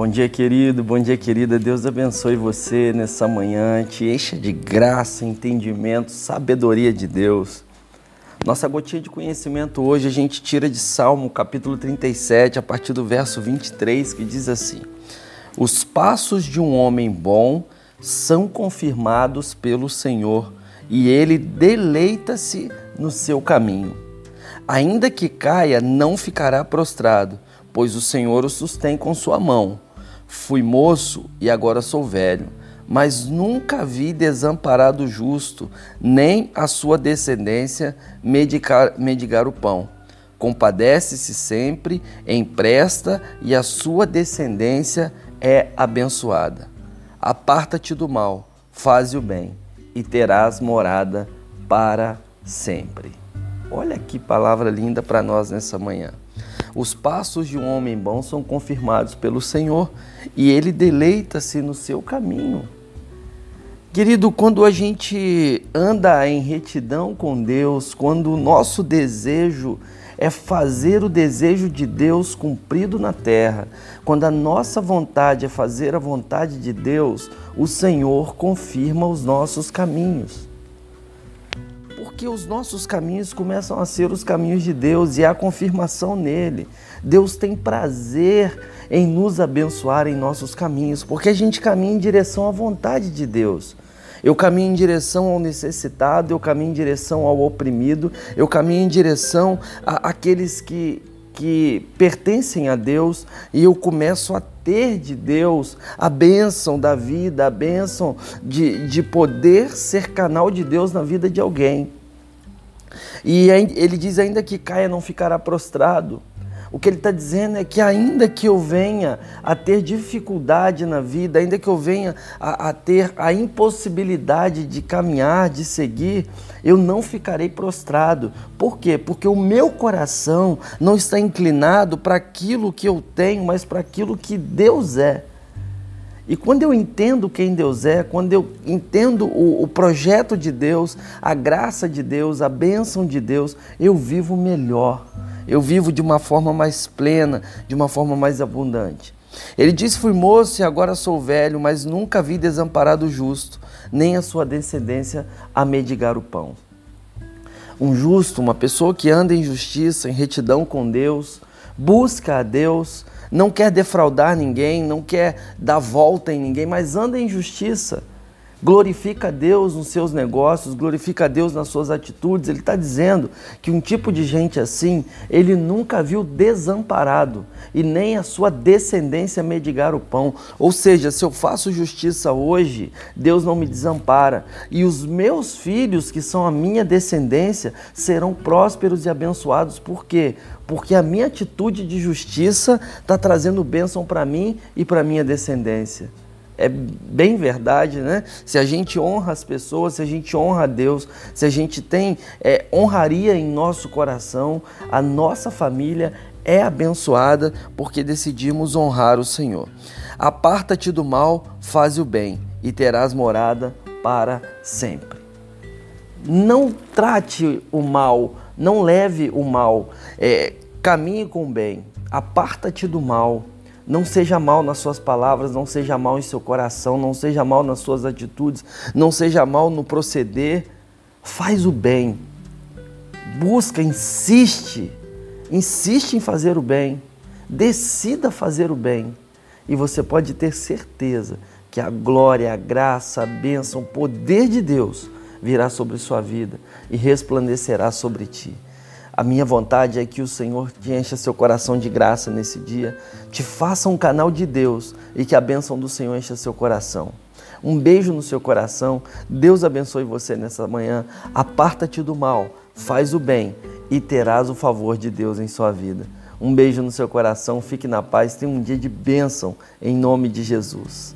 Bom dia, querido. Bom dia, querida. Deus abençoe você nessa manhã. Te encha de graça, entendimento, sabedoria de Deus. Nossa gotinha de conhecimento hoje a gente tira de Salmo, capítulo 37, a partir do verso 23, que diz assim: Os passos de um homem bom são confirmados pelo Senhor, e ele deleita-se no seu caminho. Ainda que caia, não ficará prostrado pois o Senhor o sustém com sua mão. Fui moço e agora sou velho, mas nunca vi desamparado justo, nem a sua descendência medicar, medigar o pão. Compadece-se sempre, empresta e a sua descendência é abençoada. Aparta-te do mal, faze o bem e terás morada para sempre. Olha que palavra linda para nós nessa manhã. Os passos de um homem bom são confirmados pelo Senhor e ele deleita-se no seu caminho. Querido, quando a gente anda em retidão com Deus, quando o nosso desejo é fazer o desejo de Deus cumprido na terra, quando a nossa vontade é fazer a vontade de Deus, o Senhor confirma os nossos caminhos porque os nossos caminhos começam a ser os caminhos de Deus e a confirmação nele. Deus tem prazer em nos abençoar em nossos caminhos, porque a gente caminha em direção à vontade de Deus. Eu caminho em direção ao necessitado, eu caminho em direção ao oprimido, eu caminho em direção àqueles que, que pertencem a Deus e eu começo a ter de Deus a bênção da vida, a bênção de, de poder ser canal de Deus na vida de alguém. E ele diz ainda que Caia não ficará prostrado. O que ele está dizendo é que ainda que eu venha a ter dificuldade na vida, ainda que eu venha a, a, ter a impossibilidade de caminhar, de seguir, eu não ficarei prostrado. Por quê? Porque o meu coração não está inclinado para aquilo que eu tenho, mas para aquilo que Deus é. E quando eu entendo quem Deus é, quando eu entendo o, o, projeto de Deus, a graça de Deus, a bênção de Deus, eu vivo melhor. Eu vivo de uma forma mais plena, de uma forma mais abundante. Ele disse: Fui moço e agora sou velho, mas nunca vi desamparado o justo, nem a sua descendência a mendigar o pão. Um justo, uma pessoa que anda em justiça, em retidão com Deus, busca a Deus, não quer defraudar ninguém, não quer dar volta em ninguém, mas anda em justiça. Glorifica a Deus nos seus negócios, glorifica a Deus nas suas atitudes. Ele está dizendo que um tipo de gente assim, ele nunca viu desamparado e nem a sua descendência medigar o pão. Ou seja, se eu faço justiça hoje, Deus não me desampara. E os meus filhos, que são a minha descendência, serão prósperos e abençoados. Por quê? Porque a minha atitude de justiça está trazendo bênção para mim e para minha descendência é bem verdade, né? Se a gente honra as pessoas, se a gente honra a Deus, se a gente tem é, honraria em nosso coração, a nossa família é abençoada porque decidimos honrar o Senhor. Aparta-te do mal, faz o bem e terás morada para sempre. Não trate o mal, não leve o mal, é, caminhe com o bem, aparta-te do mal não seja mal nas suas palavras, não seja mal em seu coração, não seja mal nas suas atitudes, não seja mal no proceder. Faz o bem. Busca, insiste. Insiste em fazer o bem. Decida fazer o bem. E você pode ter certeza que a glória, a graça, a bênção, o poder de Deus virá sobre sua vida e resplandecerá sobre ti. A minha vontade é que o Senhor te encha seu coração de graça nesse dia, te faça um canal de Deus e que a bênção do Senhor encha seu coração. Um beijo no seu coração. Deus abençoe você nessa manhã. Aparta-te do mal, faz o bem e terás o favor de Deus em sua vida. Um beijo no seu coração, fique na paz, tenha um dia de bênção em nome de Jesus.